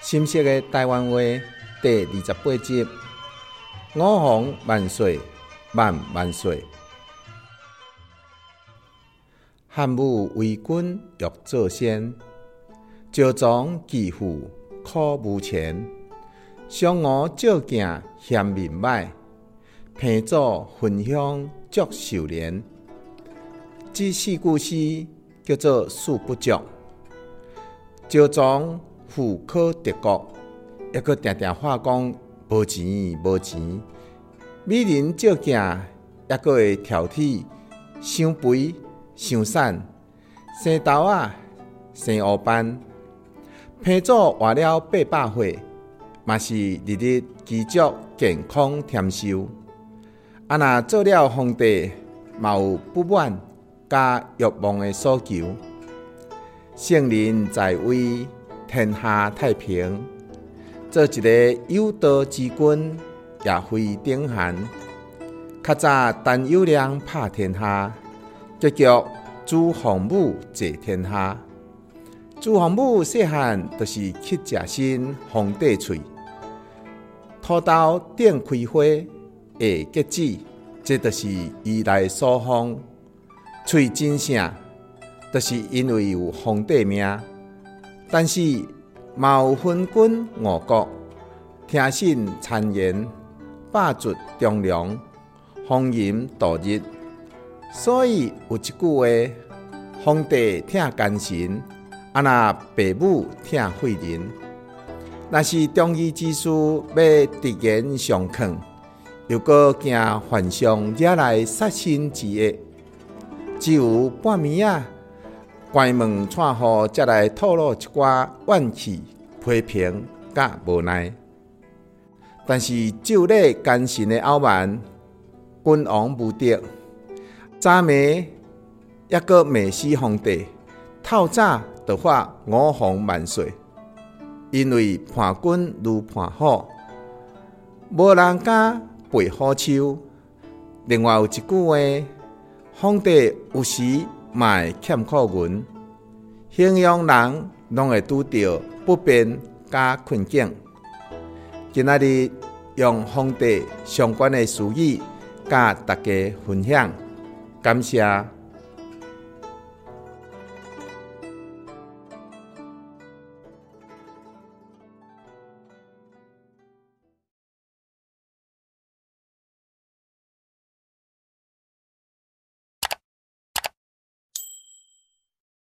新式的台湾话第二十八集，五皇万岁万万岁！汉武为君欲做先，招庄寄付苦无钱。嫦娥照镜嫌面歹，平祖焚香祝寿年。这四句诗叫做四不像。招庄。赴考德国，抑搁定定话讲无钱无钱。美人照镜，抑搁会挑剔，伤肥伤瘦，生痘仔生乌斑。平祖活了八百岁，嘛是日日祈祝健康长寿。啊，若做了皇帝，嘛有不满甲欲望的所求。圣人在位。天下太平，做一个有道之君也非等闲。较早陈友谅拍天下，结局朱洪武治天下。朱洪武细汉就是乞食心皇帝喙，土豆顶开花会结籽，这就是伊来所封。喙真圣，就是因为有皇帝命。但是，嘛有昏君误国，听信谗言，罢黜忠良，荒淫度日。所以有一句话：皇帝听奸臣，啊那爸母听废人。若是忠义之士要直言上劝，又惊犯上惹来杀身之祸，只有半暝啊。关门串户，才来透露一寡怨气、批评甲无奈。但是就咧奸臣的傲慢，君王无德，昨暝抑阁骂死皇帝，透早就发五皇万岁。因为伴君如伴虎，无人敢背虎须。另外有一句话，皇帝有时。卖欠苦银，形容人拢会拄到不便加困境。今仔日用皇帝相关的词语，甲大家分享，感谢。